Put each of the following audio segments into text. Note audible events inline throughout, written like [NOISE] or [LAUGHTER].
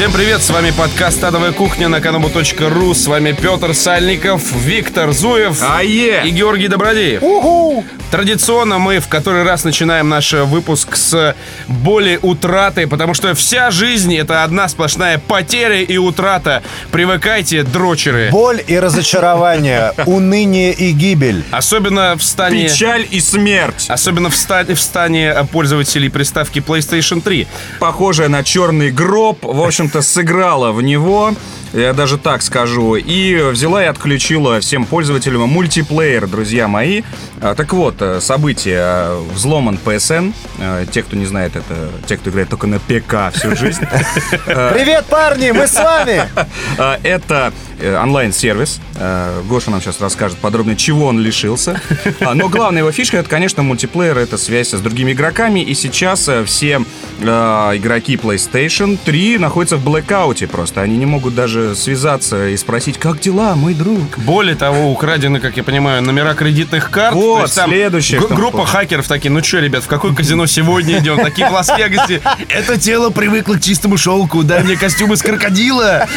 Всем привет, с вами подкаст «Адовая кухня» на kanabu.ru. С вами Петр Сальников, Виктор Зуев Ае! и Георгий Добродеев. Уху! Традиционно мы в который раз начинаем наш выпуск с боли утраты, потому что вся жизнь — это одна сплошная потеря и утрата. Привыкайте, дрочеры. Боль и разочарование, [LAUGHS] уныние и гибель. Особенно в стане... Печаль и смерть. Особенно в стане, в стане пользователей приставки PlayStation 3. Похожая на черный гроб, в общем-то, сыграла в него. Я даже так скажу. И взяла и отключила всем пользователям мультиплеер, друзья мои. А, Так вот, э, событие. Взломан PSN. Э, Те, кто не знает, это те, кто играет только на ПК всю жизнь. [LAUGHS] Привет, парни, мы с вами! [LAUGHS] А, Это э, онлайн-сервис. Гоша нам сейчас расскажет подробно, чего он лишился. [LAUGHS] А, Но главная его фишка, это, конечно, мультиплеер, это связь с другими игроками. И сейчас э, все игроки PlayStation 3 находятся в блэкауте просто. Они не могут даже связаться и спросить, как дела, мой друг? Более того, украдены, как я понимаю, номера кредитных карт. Вот, есть там что Группа хакеров такие, ну что, ребят, в какое казино сегодня идем? Такие в Лас-Вегасе. Это тело привыкло к чистому шелку. Дай мне костюм из крокодила.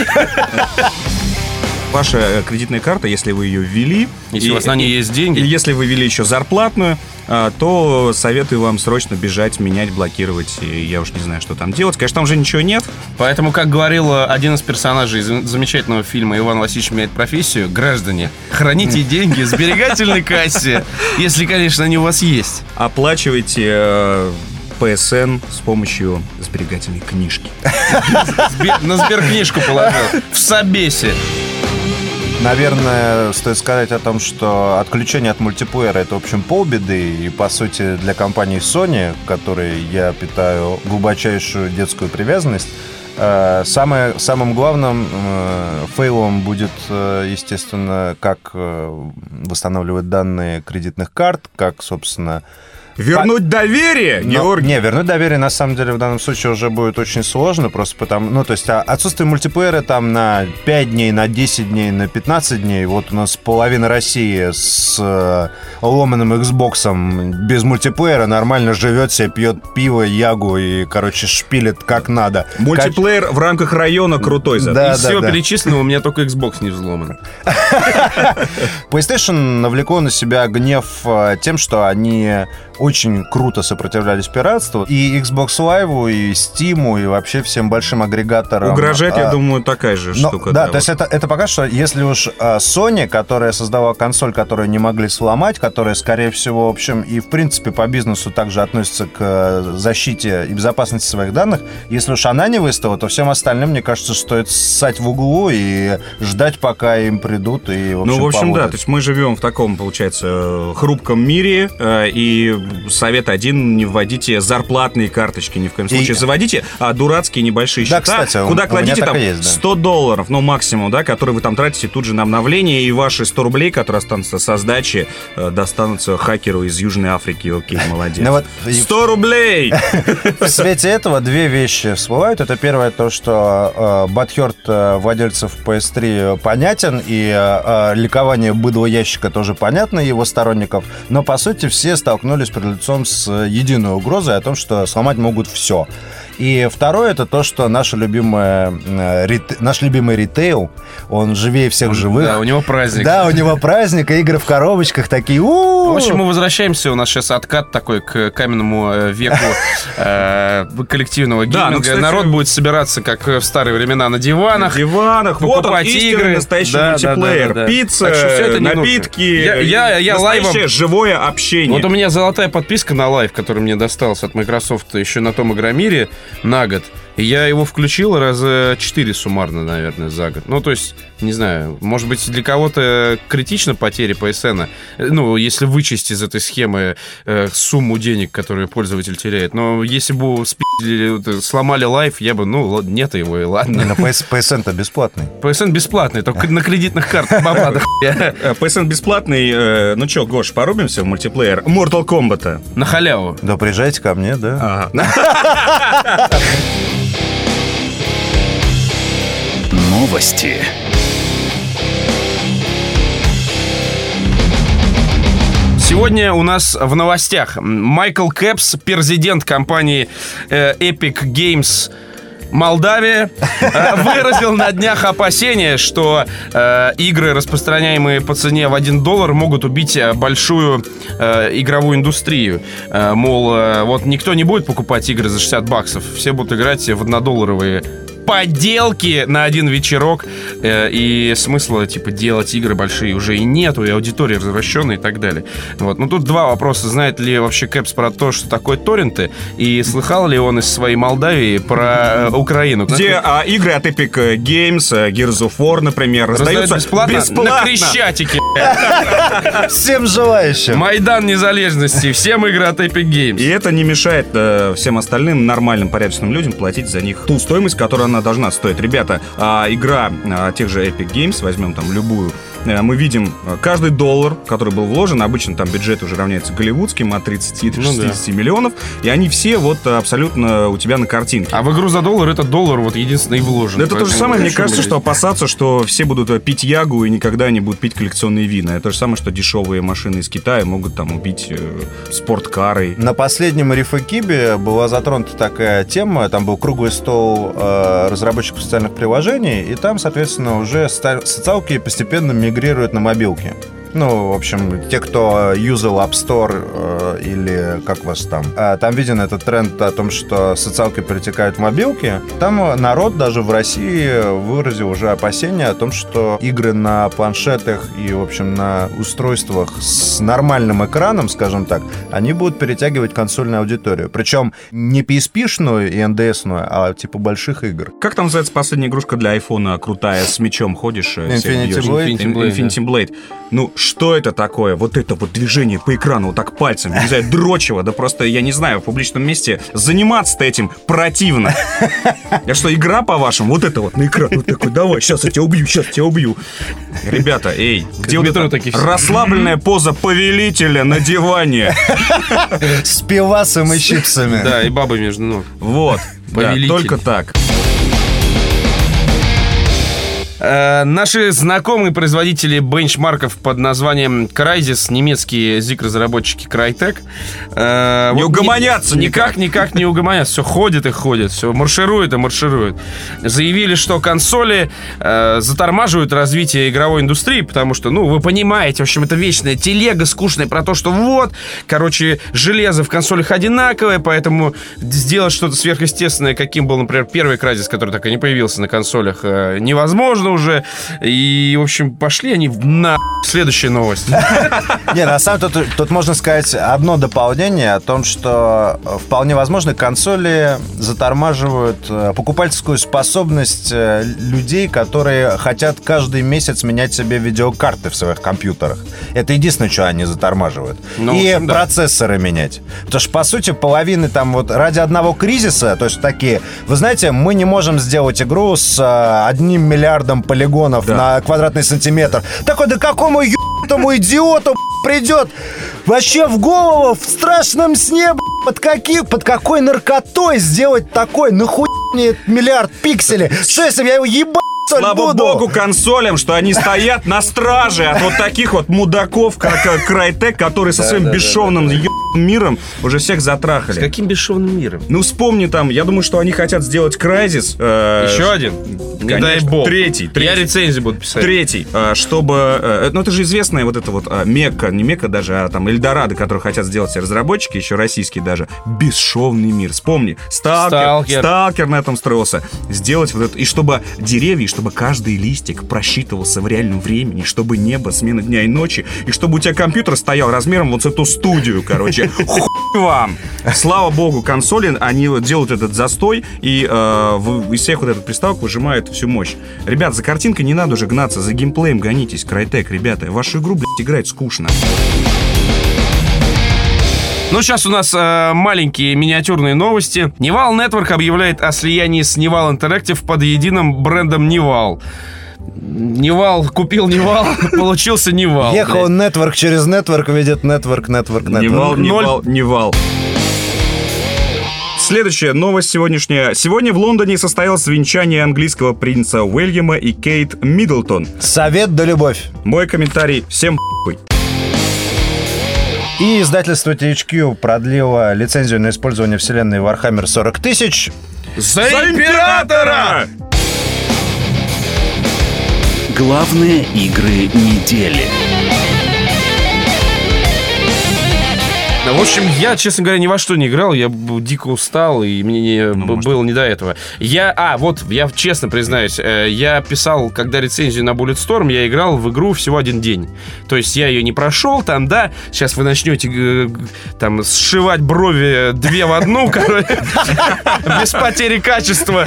Ваша э, кредитная карта, если вы ее ввели... Если и- у вас на ней есть деньги. И если вы ввели еще зарплатную, а, то советую вам срочно бежать, менять, блокировать. И я уж не знаю, что там делать. Конечно, там уже ничего нет. Поэтому, как говорил э, один из персонажей зам- замечательного фильма «Иван Васильевич меняет профессию», граждане, храните деньги в сберегательной кассе, если, конечно, они у вас есть. Оплачивайте э, PSN с помощью сберегательной книжки. На сберкнижку положил. В Собесе. Наверное, стоит сказать о том, что отключение от мультиплеера это, в общем, полбеды. И, по сути, для компании Sony, которой я питаю глубочайшую детскую привязанность, э, самое, самым главным э, фейлом будет, э, естественно, как э, восстанавливать данные кредитных карт, как, собственно, Вернуть доверие, Но- Георгий. Не, вернуть доверие на самом деле в данном случае уже будет очень сложно, просто потому, ну, то есть а, отсутствие мультиплеера там на 5 дней, на 10 дней, на 15 дней, вот у нас половина России с э, ломаным Xbox без мультиплеера нормально живет себе, пьет пиво, ягу и, короче, шпилит как надо. Мультиплеер в рамках района крутой зато. Да, Из да, всего да. перечисленного у меня только Xbox не взломан. [LAUGHS] PlayStation навлекло на себя гнев э, тем, что они очень круто сопротивлялись пиратству. И Xbox Live, и Steam, и вообще всем большим агрегаторам. Угрожать, я а, думаю, такая же Но- штука. да, вот. то есть это, это пока что, если уж а, Sony, которая создавала консоль, которую не могли сломать, которая, скорее всего, в общем, и в принципе по бизнесу также относится к э, защите и безопасности своих данных, если уж она не выставила, то всем остальным, мне кажется, стоит ссать в углу и ждать, пока им придут и, в общем, Ну, в общем, да, поводят. то есть мы живем в таком, получается, э, хрупком мире, э, и совет один, не вводите зарплатные карточки ни в коем И- случае. Заводите а, дурацкие небольшие Да, счета, кстати, у- куда у кладите меня там и есть, да. 100 долларов, ну, максимум, да, которые вы там тратите тут же на обновление, и ваши 100 рублей, которые останутся со сдачи, э, достанутся хакеру из Южной Африки. Окей, [LAUGHS] молодец. Ну вот, и- 100 рублей! [LAUGHS] В свете этого две вещи всплывают. Это первое, то, что э, Батхерт э, владельцев PS3 понятен, и э, э, ликование быдла ящика тоже понятно его сторонников. Но, по сути, все столкнулись перед лицом с единой угрозой о том, что сломать могут все. И второе, это то, что наша любимая, э, рит- наш любимый ритейл, он живее всех живых. Да, у него праздник. Да, у него праздник, и игры в коробочках такие. «У-у-у». В общем, мы возвращаемся. У нас сейчас откат такой к каменному э, веку э, коллективного Да, ну, гейминга. кстати- Народ будет собираться, как в старые времена, на На диванах. диванах. Вот он, игры. настоящий Да, мультиплеер. да, да, да. Пицца, напитки. Я- я- я настоящее лайвом- живое общение. Вот у меня золотая подписка на Live, которая мне досталась от Microsoft еще на том Игромире на год. Я его включил раза 4 суммарно, наверное, за год. Ну, то есть, не знаю, может быть, для кого-то критично потери PSN. Э, Ну, если вычесть из этой схемы э, сумму денег, которую пользователь теряет. Но если бы э, сломали Live, я бы, ну, ладно, нет его, и Не, ладно. ну, PS, PSN-то бесплатный. PSN бесплатный, только на кредитных картах [LAUGHS] хуя. Э, PSN бесплатный. э, Ну что, Гош, порубимся в мультиплеер Mortal Kombat. На халяву. Да приезжайте ко мне, да. Ага. [LAUGHS] [LAUGHS] Новости. Сегодня у нас в новостях Майкл Кэпс, президент компании э, Epic Games Молдавия э, выразил на днях опасения, что э, игры, распространяемые по цене в 1 доллар, могут убить большую игровую индустрию. Мол, вот никто не будет покупать игры за 60 баксов, все будут играть в однодолларовые поделки на один вечерок. Э, и смысла, типа, делать игры большие уже и нету, и аудитория развращенная и так далее. Вот. Ну, тут два вопроса. Знает ли вообще Кэпс про то, что такое торренты? И слыхал ли он из своей Молдавии про э, Украину? Где а, игры от Epic Games, э, Gears of War, например, раздаются бесплатно, бесплатно. на Крещатике. [LAUGHS] Всем желающим. Майдан Незалежности. Всем игры от Epic Games. И это не мешает э, всем остальным нормальным, порядочным людям платить за них ту стоимость, которую она должна стоить. Ребята, а, игра а, тех же Epic Games, возьмем там любую, э, мы видим э, каждый доллар, который был вложен, обычно там бюджет уже равняется голливудским от 30 до Ну да. 60 миллионов, и они все вот абсолютно у тебя на картинке. А в игру за доллар этот доллар вот единственный вложен. Да это то же самое, мне кажется, мы что опасаться, что все будут э, пить ягу и никогда не будут пить коллекционные вина. Это то же самое, что дешевые машины из Китая могут там убить э, спорткары. На последнем Рифакибе была затронута такая тема, там был круглый стол э, разработчиков социальных приложений, и там, соответственно, уже социалки постепенно мигрируют на мобилки. Ну, в общем, те, кто юзал App Store э, или как вас там, а, там виден этот тренд о том, что социалки перетекают в мобилки. Там э, народ даже в России выразил уже опасения о том, что игры на планшетах и, в общем, на устройствах с нормальным экраном, скажем так, они будут перетягивать консольную аудиторию. Причем не PSP-шную и NDS-ную, а типа больших игр. Как там называется последняя игрушка для айфона крутая, с мечом ходишь? э, Infinity? Blade? Ин- Blade, Infinity Blade. Ну, что это такое? Вот это вот движение по экрану, вот так пальцем, не знаю, дрочево, да просто, я не знаю, в публичном месте заниматься-то этим противно. Я что, игра, по-вашему? Вот это вот на экран, вот такой, давай, сейчас я тебя убью, сейчас я тебя убью. Ребята, эй, где вот эта расслабленная поза повелителя на диване? С пивасом и чипсами. Да, и бабы между ног. Вот, да, только так. Э, Наши знакомые производители бенчмарков под названием Crysis, немецкие ZIG-разработчики Crytek, э, Не угомонятся ни- никак, никак не угомонятся. Все ходит и ходит, все марширует и марширует. Заявили, что консоли э, затормаживают развитие игровой индустрии, потому что, ну, вы понимаете, в общем, это вечная телега скучная про то, что вот, короче, железо в консолях одинаковое, поэтому сделать что-то сверхъестественное, каким был, например, первый Crysis, который так и не появился на консолях, невозможно уже. И, в общем, пошли они на... Следующая новость. [LAUGHS] Не, на самом деле тут, можно сказать одно дополнение о том, что э, вполне возможно консоли затормаживают э, покупательскую способность э, людей, которые хотят каждый месяц менять себе видеокарты в своих компьютерах. Это единственное, что они затормаживают. Ну, И общем, да. процессоры менять. Потому что, по сути, половины там вот ради одного кризиса, то есть такие, вы знаете, мы не можем сделать игру с одним миллиардом полигонов Да. на квадратный сантиметр. Такой, да какому ебаному идиоту придет вообще в голову в страшном сне, под, каким, под какой наркотой сделать такой? Нахуй мне миллиард пикселей? Что если я его ебать Слава буду? богу консолям, что они стоят на страже от вот таких вот мудаков, как э, Crytek, которые со своим бесшовным миром уже всех С затрахали. каким бесшовным миром? Ну вспомни там, я думаю, что они хотят сделать Crysis. э, Еще один? Не дай конечно. бог. Третий, Я третий. рецензии буду писать. Третий, э, чтобы... э, Ну, это же известная вот эта вот э, Мекка, не Мекка даже, а там Эльдорадо, которые хотят сделать все разработчики, еще российские даже. Бесшовный мир. Вспомни, Сталкер, Сталкер. Сталкер на этом строился. Сделать вот это... И чтобы деревья, чтобы каждый листик просчитывался в реальном времени, чтобы небо, смена дня и ночи, и чтобы у тебя компьютер стоял размером вот с эту студию, короче. [LAUGHS] Хуй вам! Слава богу, консоли, они вот делают этот застой, и э, в- из всех вот этот приставок выжимают всю мощь. Ребят, за картинкой не надо уже гнаться, за геймплеем гонитесь, Crytek, ребята. Вашу игру, блядь, играть скучно. Ну, сейчас у нас э, маленькие миниатюрные новости. Nival Network объявляет о слиянии с Nival Interactive под единым брендом Nival. Nival купил Nival, [LAUGHS] получился Nival. Ехал нетворк через нетворк, видит нетворк, нетворк, нетворк. не Ноль. вал, не вал. Следующая новость сегодняшняя. Сегодня в Лондоне состоялось венчание английского принца Уильяма и Кейт Миддлтон. Совет да любовь. Мой комментарий всем хуй. И издательство THQ продлило лицензию на использование вселенной Warhammer 40 тысяч. За императора! Главные игры недели. В общем, я, честно говоря, ни во что не играл, я дико устал, и мне не- Ну, может. было не до этого. Я, а, вот, я честно признаюсь, э, я писал, когда рецензию на Bulletstorm, я играл в игру всего один день. То есть я ее не прошел, там, да, сейчас вы начнете э, там сшивать брови две в одну, [LAUGHS] короче, без потери качества.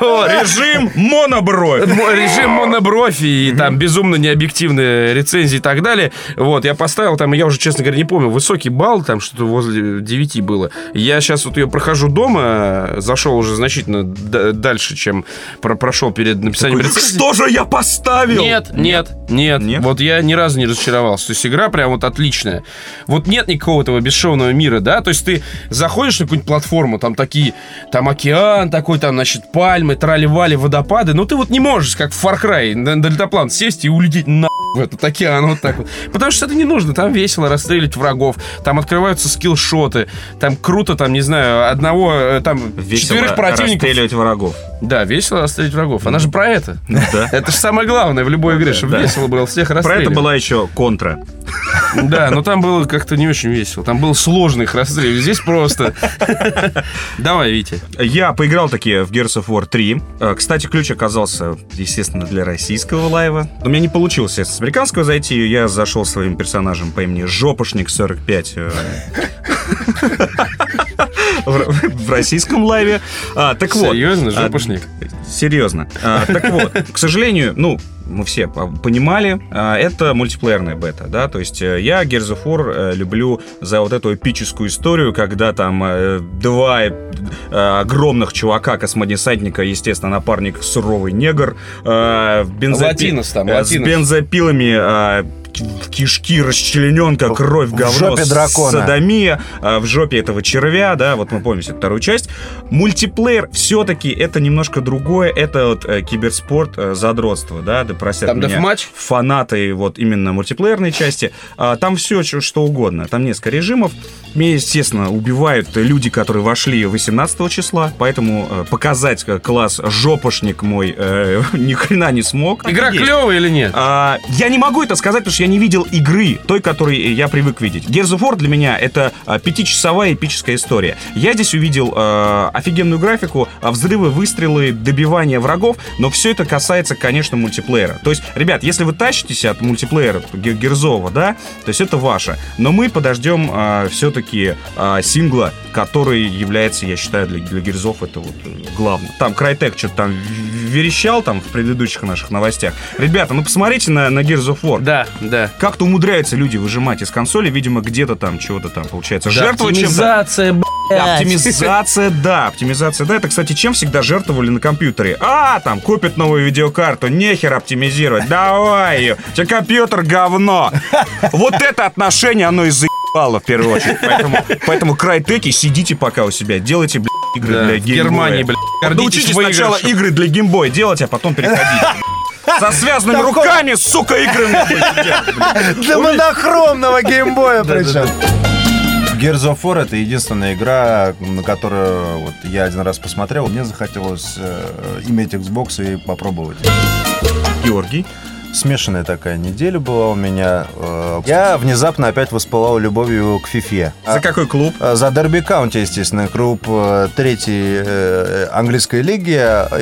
Режим монобровь. Мо- режим монобровь и там безумно необъективные рецензии и так далее. Вот, я поставил там, я уже, честно говоря, не помню, высокий балл, там что-то возле 9 было. Я сейчас вот ее прохожу дома, зашел уже значительно дальше, чем про- прошел перед написанием рецензии. Что же я поставил? Нет, нет, нет, Нет? Вот я ни разу не разочаровался. То есть игра прям вот отличная. Вот нет никакого этого бесшовного мира, да? То есть ты заходишь на какую-нибудь платформу, там такие, там океан такой, там, значит, пальмы, трали-вали, водопады. Но ты вот не можешь, как в Far Cry, на на дельтаплан сесть и улететь на в этот океан вот так вот. Потому что это не нужно. Там весело расстрелить врагов. Там открываются скиллшоты. Там круто, там, не знаю, одного, э, там, Весело четверых противников. расстреливать врагов. Да, весело расстрелить врагов. Она же про это. Да. [LAUGHS] Это же самое главное в любой игре, чтобы да. весело было всех Про расстреливать. это была еще контра. Да, но там было как-то не очень весело. Там было сложно их расстреливать. Здесь просто. [LAUGHS] Давай, Витя. Я поиграл таки в Gears of War 3. Э, Кстати, ключ оказался, естественно, для российского лайва. У меня не получилось с американского зайти. Я зашел своим персонажем по имени Жопошник 45 э, в российском лайве. А, Так вот. Серьезно, а, жопошник? Серьезно. А, Так вот, к сожалению, ну, мы все по- понимали, это мультиплеерная бета, да, то есть э, я Gears of War э, люблю за вот эту эпическую историю, когда там э, два огромных чувака, космодесантника, естественно, напарник суровый негр, бензопи- Латинос там, э, с латинос. бензопилами кишки, расчлененка, кровь, в говно, жопе с- дракона. садомия, а, в жопе этого червя, да, вот мы помните вторую часть. Мультиплеер все-таки это немножко другое, это вот э, киберспорт, э, задротство, да, да простят Там меня дефматч? фанаты вот именно мультиплеерной части. А, там все что угодно, там несколько режимов. Меня, естественно, убивают люди, которые вошли 18 числа, поэтому э, показать класс жопошник мой э, [LAUGHS] ни хрена не смог. Игра клевая или нет? А, я не могу это сказать, потому что я не видел игры, той, которой я привык видеть. Gears of War для меня это а, пятичасовая эпическая история. Я здесь увидел а, офигенную графику, а, взрывы, выстрелы, добивание врагов, но все это касается, конечно, мультиплеера. То есть, ребят, если вы тащитесь от мультиплеера Гер- Герзова, да, то есть это ваше. Но мы подождем все-таки сингла, который является, я считаю, для, для Герзов это вот э, главное. Там Крайтек что-то там верещал там в предыдущих наших новостях. Ребята, ну посмотрите на, на Gears of War. Да, да. Как-то умудряются люди выжимать из консоли, видимо, где-то там чего-то там получается. Да, Жертвовать чем-то. Оптимизация, да, оптимизация, да. Это, кстати, чем всегда жертвовали на компьютере? А, там, купят новую видеокарту, нехер оптимизировать, давай ее. У тебя компьютер говно. Вот это отношение, оно и заебало в первую очередь. Поэтому, поэтому крайтеки, сидите пока у себя, делайте, блядь, игры Да, для в геймбоя. Германии, блядь, Научитесь сначала игры для геймбоя делать, а потом переходить. Со связанными руками, сука, игры. [LAUGHS] Для монохромного геймбоя причем. Gears of War это единственная игра, на которую вот я один раз посмотрел. Мне захотелось э, иметь Xbox и попробовать. Георгий. Смешанная такая неделя была у меня. Э, Я внезапно опять воспылал любовью к фифе. За какой клуб? А, За Дерби Каунти, естественно, клуб э, третьей э, английской лиги.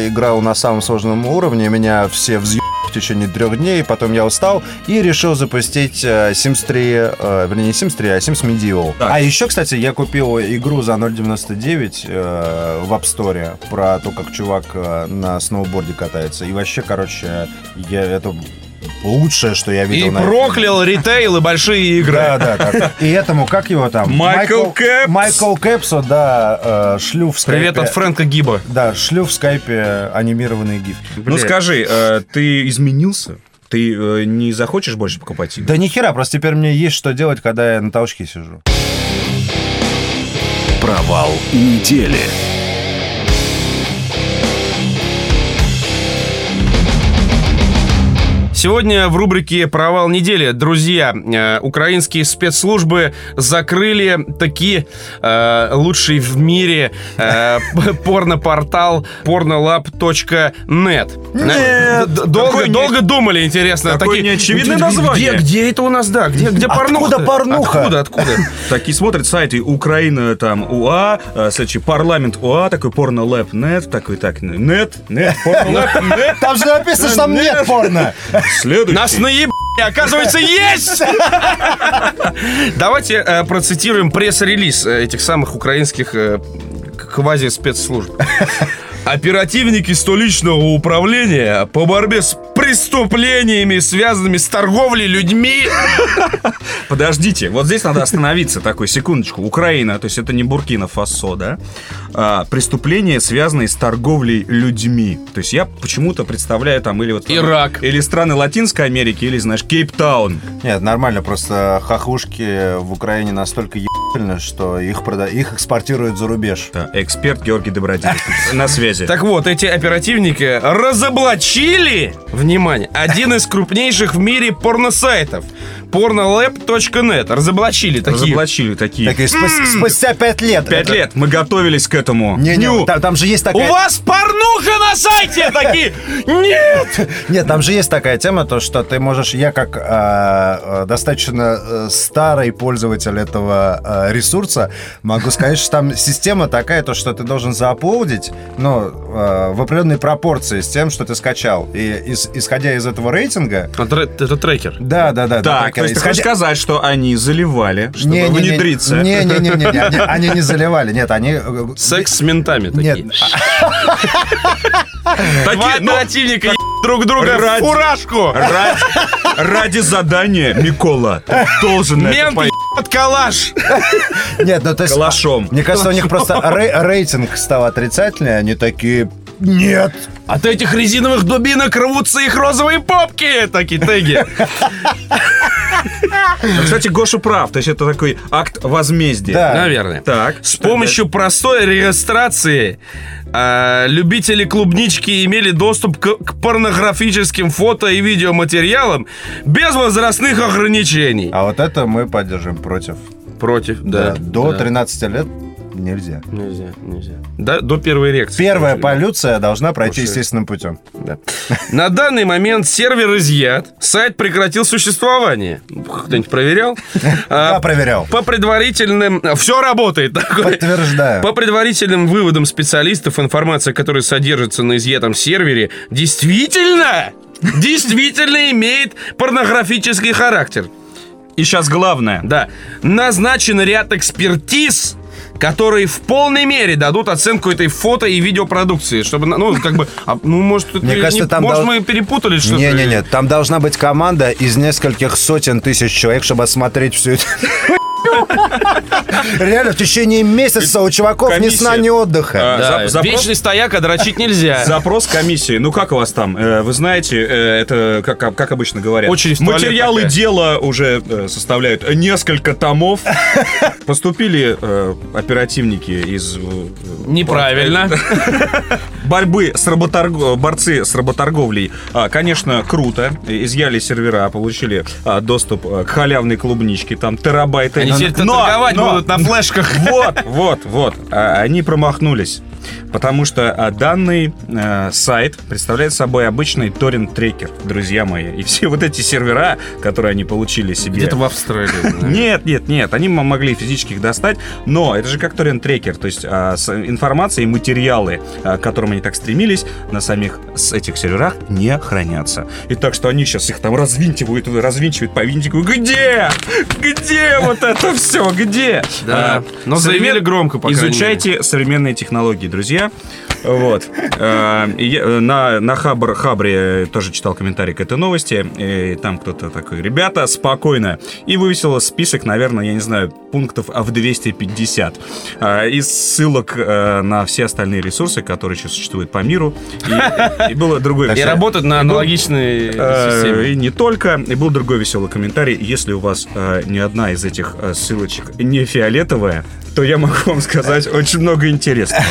Играл на самом сложном уровне. Меня все взъебали в течение трех дней. Потом я устал и решил запустить э, Sims 3, э, вернее, не Sims 3, а Sims Medieval. Так. А еще, кстати, я купил игру за 0.99 э, в App Store про то, как чувак э, на сноуборде катается. И вообще, короче, я это лучшее, что я видел И на проклял ритейл и большие игры. да, да, так. И этому, как его там? Майкл Кэпс. Майкл Кэпсо, да, э, шлю в скайпе. Привет от Фрэнка Гиба. Да, шлю в скайпе анимированные гифки. Ну скажи, э, ты изменился? Ты э, не захочешь больше покупать игры? Да ни хера, просто теперь мне есть что делать, когда я на толчке сижу. Провал недели. Сегодня в рубрике «Провал недели», друзья, э, украинские спецслужбы закрыли такие э, лучший в мире э, [LAUGHS] порнопортал pornolab.net. Д- Долго, долго думали, интересно. Какое неочевидное название. Где, где это у нас, да? Где, где Откуда порнуха? порнуха? Откуда, откуда? [LAUGHS] Такие смотрят сайты Украина, там, УА, э, следующий парламент УА, такой порно-лэп, нет, такой, так, нет, нет, порно-лэп, нет, Там же написано, что там нет порно. [LAUGHS] следующий. Нас наеб... Оказывается, есть! [LAUGHS] Давайте э, процитируем пресс-релиз э, этих самых украинских э, квази-спецслужб. Оперативники столичного управления по борьбе с преступлениями, связанными с торговлей людьми. [LAUGHS] Подождите, вот здесь надо остановиться, такой, секундочку. Украина, то есть это не Буркина-Фасо, да? А, преступления, связанные с торговлей людьми. То есть я почему-то представляю там или вот... Ирак. Или страны Латинской Америки, или, знаешь, Кейптаун. Нет, нормально, просто хохлушки в Украине настолько ебательны, что их, прода- их экспортируют за рубеж. Да, эксперт Георгий Добродеев на связи. Так вот, эти оперативники разоблачили, внимание, один из крупнейших в мире порносайтов. pornolab.net. Разоблачили такие. Разоблачили такие. Так и спус- спустя пять лет. Пять Это- лет мы готовились к этому. Не, не, там, там же есть У такая... вас порнуха на сайте такие! Нет! [LAUGHS] Нет, там же есть такая тема, то что ты можешь, я как а, а, достаточно э, старый пользователь этого а, ресурса, могу сказать, что там система такая, то что ты должен зааплодить, ну, а, в определенной пропорции с тем, что ты скачал. И ис- исходя из этого рейтинга, Это трекер. да, да, да. Так, то есть ты хочешь сказать, что они заливали, чтобы не, не, внедриться? Не, не, не, не, не, они, они не заливали, нет, они. э, Секс с ментами Нет, такие. Такие, ну, оперативника еб друг друга ради- фуражку. ради, ради задания, Микола, ты должен на это Мент пойти ебет калаш. нет, ну то есть. калашом. Мне кажется, у них просто рей- рейтинг стал отрицательный, они такие. Нет, От этих резиновых дубинок рвутся их розовые попки. Такие теги. [LAUGHS] Кстати, Гоша прав, то есть это такой акт возмездия. Да. Наверное. Так. С помощью простой регистрации э, любители клубнички имели доступ к, к порнографическим фото и видеоматериалам без возрастных ограничений. А вот это мы поддержим против. Против, да. Да, до да. 13 лет нельзя. Нельзя, нельзя. Да, до первой эрекции. Первая Слушай, полюция должна пройти Слушай. естественным путем. да. На данный момент сервер изъят, сайт прекратил существование. Кто-нибудь проверял? [LAUGHS] Я А, проверял. По предварительным... Все работает. Подтверждаю. По предварительным выводам специалистов, информация, которая содержится на изъятом сервере, действительно, действительно имеет порнографический характер. И сейчас главное. Да, назначен ряд экспертиз, которые в полной мере дадут оценку этой фото и видеопродукции, чтобы, ну, как бы, а, ну, может, это Мне не- кажется, там может, дол- мы перепутали что-то. Не-не-не, там должна быть команда из нескольких сотен тысяч человек, чтобы осмотреть всю эту... Реально, в течение месяца у чуваков ни сна, ни отдыха. А, вечный стояк, а дрочить нельзя. Запрос комиссии. Ну, как у вас там? Э, Вы знаете, э, это как, обычно говорят. Материалы дела уже э, составляют несколько томов. Поступили оперативники из... Неправильно. [LAUGHS] борьбы с работорг... борцы с работорговлей, а, конечно, круто. Изъяли сервера, получили а, доступ к халявной клубничке, там терабайты. Они теперь Но- торговать но- будут на флешках. [LAUGHS] Вот, вот, вот. А, Они промахнулись. Потому что а, данный э, сайт представляет собой обычный торрент-трекер, друзья мои. И все вот эти сервера, которые они получили себе... Где-то в Австралии. Нет, нет, нет, они могли физически их достать, но это же как торрент-трекер, то есть а, информация и материалы, а, к которым они так стремились, на самих этих серверах не хранятся. И так что они сейчас их там развинтивают, развинчивают по винтику. Где? Где вот это все? Где? Да, но заявили громко, Изучайте современные технологии, друзья. Вот. Я, э, На, на Хабр, Хабре тоже читал комментарий к этой новости. И там кто-то такой, ребята, спокойно. И вывесил список, наверное, я не знаю, пунктов в 250. а, Из ссылок э, на все остальные ресурсы, которые сейчас существуют по миру. И, и было другое И работают на аналогичной Э, системе. И не только. И был другой веселый комментарий. Если у вас э, ни одна из этих э, ссылочек не фиолетовая, то я могу вам сказать очень много интересного.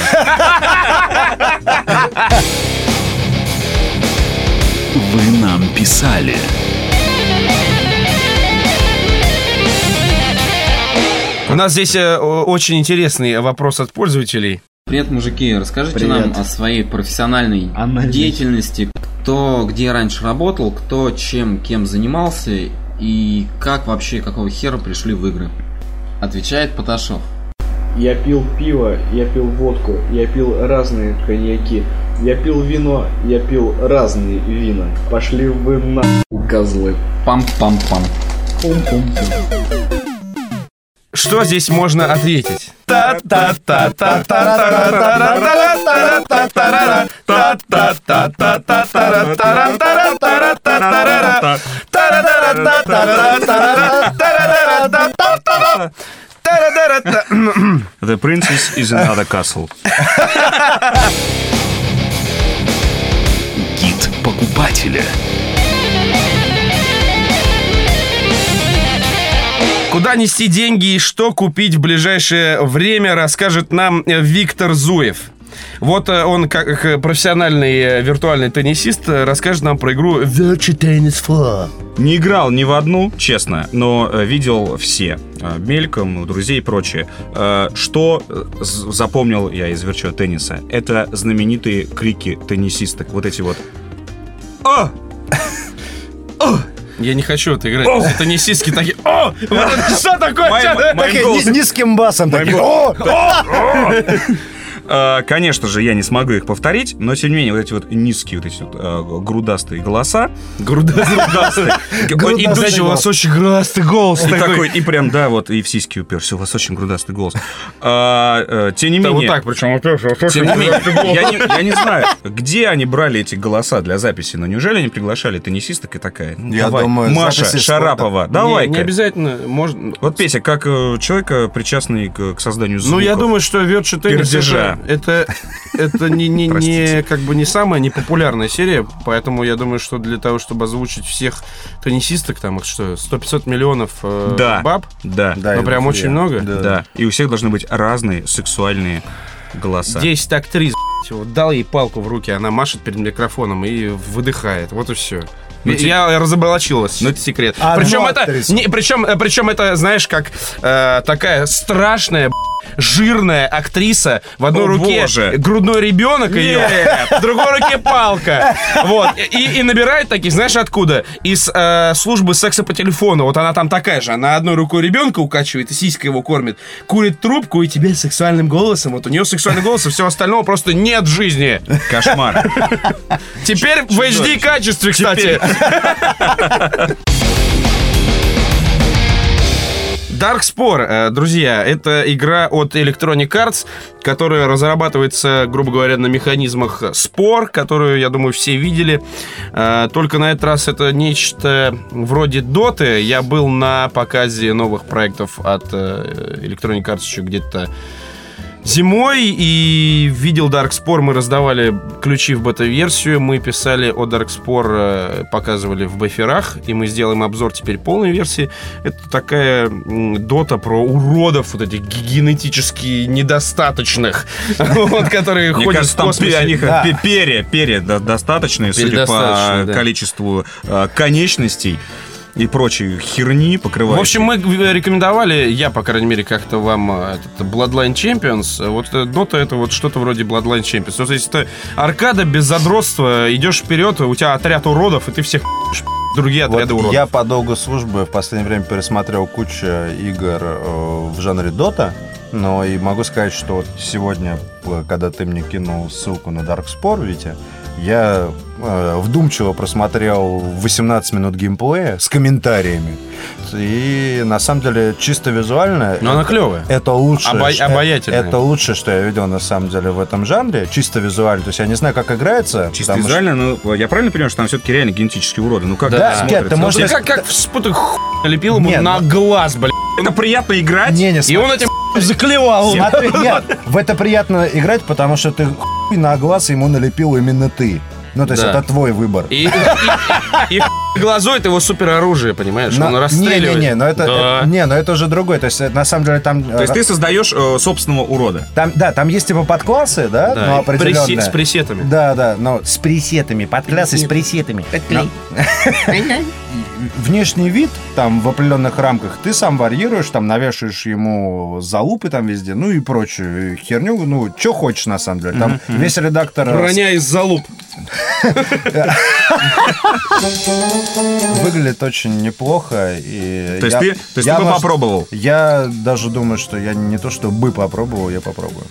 вы нам писали. У нас здесь э, очень интересный вопрос от пользователей. Привет, мужики. Расскажите Привет. нам о своей профессиональной Анализ. деятельности. Кто где раньше работал, кто чем, кем занимался и как вообще, какого хера пришли в игры. Отвечает Поташов. Я пил пиво, я пил водку, я пил разные коньяки. Я пил вино, я пил разные вина. Пошли вы на козлы. Пам-пам-пам. Пум-пум-пум. Что здесь можно ответить? The princess is another castle. Гид покупателя. Куда нести деньги и что купить в ближайшее время, расскажет нам э, Виктор Зуев. Вот э, он, как э, профессиональный э, виртуальный теннисист, расскажет нам про игру Virtua Tennis 4. Не играл ни в одну, честно, но видел все. Мельком, у друзей и прочее. Что запомнил я из Virtua тенниса? Это знаменитые крики теннисисток. Вот эти вот. О! Я не хочу это играть. Это теннисистки такие... О! Что такое? Такие. Низким басом такие. «О!» [LAUGHS] Э, Конечно же, я не смогу их повторить, но тем не менее, вот эти вот низкие, вот эти вот э, грудастые голоса. Грудастый Идущий, у вас очень грудастый голос. и такой. и прям, да, вот, и в сиськи уперся, у вас очень грудастый голос. А, э, Тем не менее... вот так, причем уперся. Тем очень не менее, голос. я не, знаю, где они брали эти голоса для записи, но неужели они приглашали теннисисток и такая, ну, Я думаю, Маша Шарапова, Не- давай Не обязательно, можно... Вот, Петя, как э, человека, причастный к, созданию звуков. Ну, я думаю, что Virtua Tennis Это, это, это не, не, не, как бы не самая непопулярная серия, поэтому я думаю, что для того, чтобы озвучить всех теннисисток, там их что, 100-500 миллионов э, Да. баб, Да, Да, Ну, прям очень я. много? да. И у всех должны быть разные сексуальные голоса. 10 актрис, вот дал ей палку в руки, она машет перед микрофоном и выдыхает, вот и все. Ну, те- Я разоблачил вас, Ну, секрет. Одну Причем это, не, причем, причем это, знаешь, как э, такая страшная, жирная актриса в одной О, руке боже. грудной ребенок ее, в другой руке палка. Вот. И, и набирает таких, знаешь, откуда? Из э, службы секса по телефону. Вот она там такая же. Она одной рукой ребенка укачивает и сиська его кормит. Курит трубку и тебе сексуальным голосом. Вот у нее сексуальный голос, и всего остального просто нет жизни. Кошмар. Теперь в HD качестве, кстати. Darkspore, э, друзья, это игра от Electronic Arts, которая разрабатывается, грубо говоря, на механизмах спор, которую, я думаю, все видели. Э, Только на этот раз это нечто вроде доты. Я был на показе новых проектов от э, Electronic Arts еще где-то зимой и видел Darkspore. Мы раздавали ключи в бета-версию. Мы писали о Darkspore, э, показывали в баферах. И мы сделаем обзор теперь полной версии. Это такая дота про уродов, вот этих генетически недостаточных, [LAUGHS] вот, которые ходят в космосе. они перья, перья до- достаточные, судя по количеству э, конечностей и прочей херни, покрывающей. В общем, мы э, рекомендовали, я, по крайней мере, как-то вам э, этот Bloodline Champions. Вот э, Dota это вот что-то вроде Bloodline Champions. Вот если это аркада без задротства, идешь вперед, у тебя отряд уродов, и ты всех другие Вот отряды уродов. я по долгу службы в последнее время пересмотрел кучу игр э, в жанре Дота, но и могу сказать, что вот сегодня, э, когда ты мне кинул ссылку на Darkspore, Витя, я э, вдумчиво просмотрел 18 минут геймплея с комментариями. И на самом деле чисто визуально Но она клевая. это лучше. Обо- обаятельная. Это лучшее, что я видел на самом деле в этом жанре, чисто визуально. То есть я не знаю, как играется. Чисто потому что- визуально, ну, я правильно понимаю, что там все-таки реально генетические уроды? Ну как Да, это смотрится? ты можешь- как, как спуток хуй налепил ему Нет, на ну- глаз, блядь. Это приятно играть? Не, не, И он этим [LAUGHS] заклевал. Смотри, нет, [LAUGHS] в это приятно играть, потому что ты хуй на глаз ему налепил именно ты. Ну, то есть Да. это твой выбор. И, и, и, и глазой это его супероружие, понимаешь? Но- Он расстреливает. Не-не-не, но это, Да. не, но это уже другое. То есть, это, на самом деле, там... То есть ты создаешь э, собственного урода. Там, да, там есть типа подклассы, да, Да, но и определенные. преси- с пресетами. Да, да, но с пресетами, подклассы с пресетами. Но- Внешний вид там в определенных рамках ты сам варьируешь, там навешиваешь ему залупы там везде, ну и прочую херню, ну, что хочешь на самом деле. Там весь редактор э, Броня из залуп. [LAUGHS] выглядит очень неплохо. И То есть я- ты- то есть я, ты бы может, попробовал? Я даже думаю, что я не то, что бы попробовал, я попробую.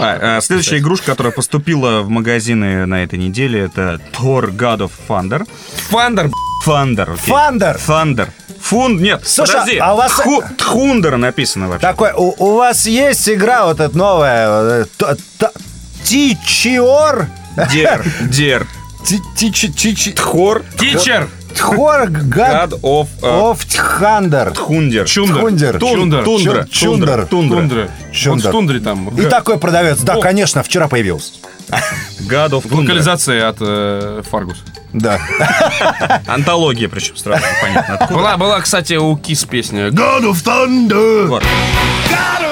А, э, следующая игрушка, которая поступила в магазины на этой неделе, это Thor God of Thunder. Б***ь. Thunder. окей. Фандер! Thunder. Фунд, нет, Слушай, подожди. а у вас- Тху- Тхундер написано вообще. Такой, у, у вас есть игра вот эта новая, э, т- т- Тичиор? Дер, дер. Тхор. Тичер. Тхор Гад God of э, of Тхандер. Тхундер. Чундер. Чундер. Тундра. Чун- Чундер. Тундра. В тундре там. И такой продавец, да, О. конечно, вчера появился. God of Thunder. Локализация от э, Фаргус. Да. Антология, причем сразу понятно. откуда. Была, была, кстати, у Кис песня God of Thunder. Вот. Ну,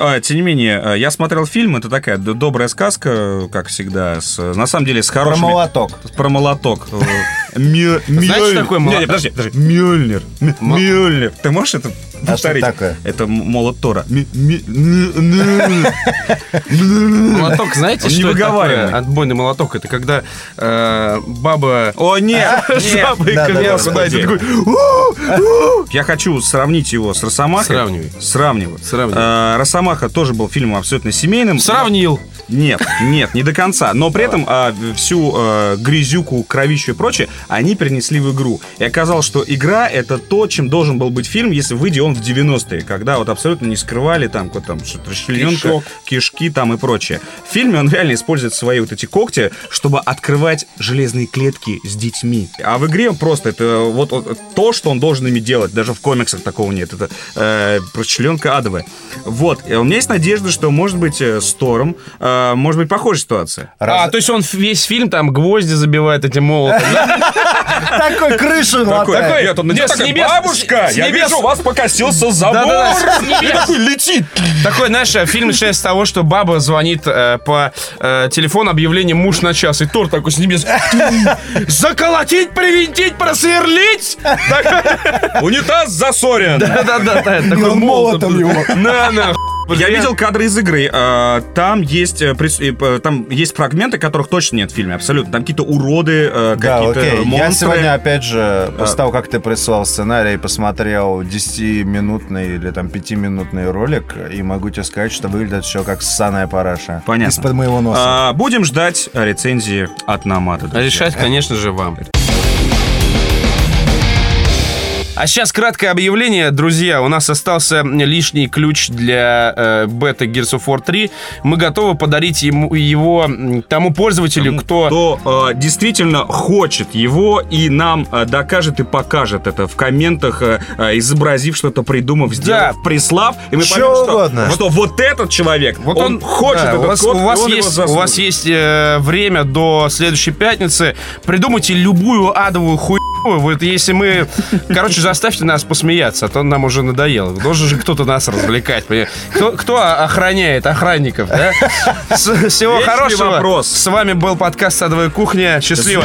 а, тем не менее, а, я смотрел фильм, это такая добрая сказка, как всегда, с, на самом деле с Про хорошими... молоток. Про молоток. Э, Мё- Знаешь, Не, молоток? подожди, подожди. Мёльнир. М- Мёльнир. Ты можешь это повторить? такое? Это молот Тора. Молоток, знаете, что это? Отбойный молоток. Это когда э, баба... О, нет! [LAUGHS] да, и. Я хочу сравнить его с Росомахой. Сравнивай. Сравниваю. Сравнивай. Э, Росомаха тоже был фильмом абсолютно семейным. Сравнил. Нет, нет, не до конца. Но при этом а, всю э, грязюку, кровищу и прочее они перенесли в игру. И оказалось, что игра — это то, чем должен был быть фильм, если выйдя он в 90-е, когда вот абсолютно не скрывали там, вот там что-то расчлененка, кишки там и прочее. В фильме он реально использует свои вот эти когти, чтобы открывать железные клетки с детьми. А в игре он просто это вот, вот то, что он должен ими делать. Даже в комиксах такого нет. Это э, расчлененка адовая. Вот. И у меня есть надежда, что, может быть, э, с Тором э, может быть похожая ситуация. А, то есть он весь фильм там гвозди забивает этим молотом. Такой крышу латает. нет, он такой, небес- бабушка, с я небес- вижу, у вас покосился забор. И такой летит. Такой, знаешь, э, фильм начинается с того, что баба звонит э, по э, телефону объявление «Муж на час», и Тор такой с небес «Заколотить, привинтить, просверлить!» Унитаз засорен. Да-да-да, такой молотом. его. На, на. Я видел кадры из игры. а, Там есть, э, э, там есть фрагменты, которых точно нет в фильме, абсолютно. Там какие-то уроды, э, Да, какие-то окей. Я монстры. сегодня, опять же, после того, как ты прислал сценарий, посмотрел 10-минутный или там 5-минутный ролик, и могу тебе сказать, что выглядит все как ссаная параша. Понятно. Из-под моего носа. А, Будем ждать рецензии от Намата. Решать, конечно же, вам. А сейчас краткое объявление, друзья. У нас остался лишний ключ для э, бета Gears of War 3. Мы готовы подарить ему его тому пользователю, кто... кто э, действительно хочет его и нам э, докажет и покажет это в комментах, э, э, изобразив что-то, придумав, сделав, прислав, и мы Чё поймем, что, угодно. что вот этот человек, Вот он, он, хочет да, этот у вас, код, у и вас есть, у вас есть э, время до следующей пятницы. Придумайте любую адовую хуйню. Вот если мы... Короче, заставьте нас посмеяться, а то нам уже надоело. Должен же кто-то нас развлекать. Кто, кто охраняет охранников, да? Всего Вечный хорошего. вопрос. С вами был подкаст «Садовая кухня». Счастливо.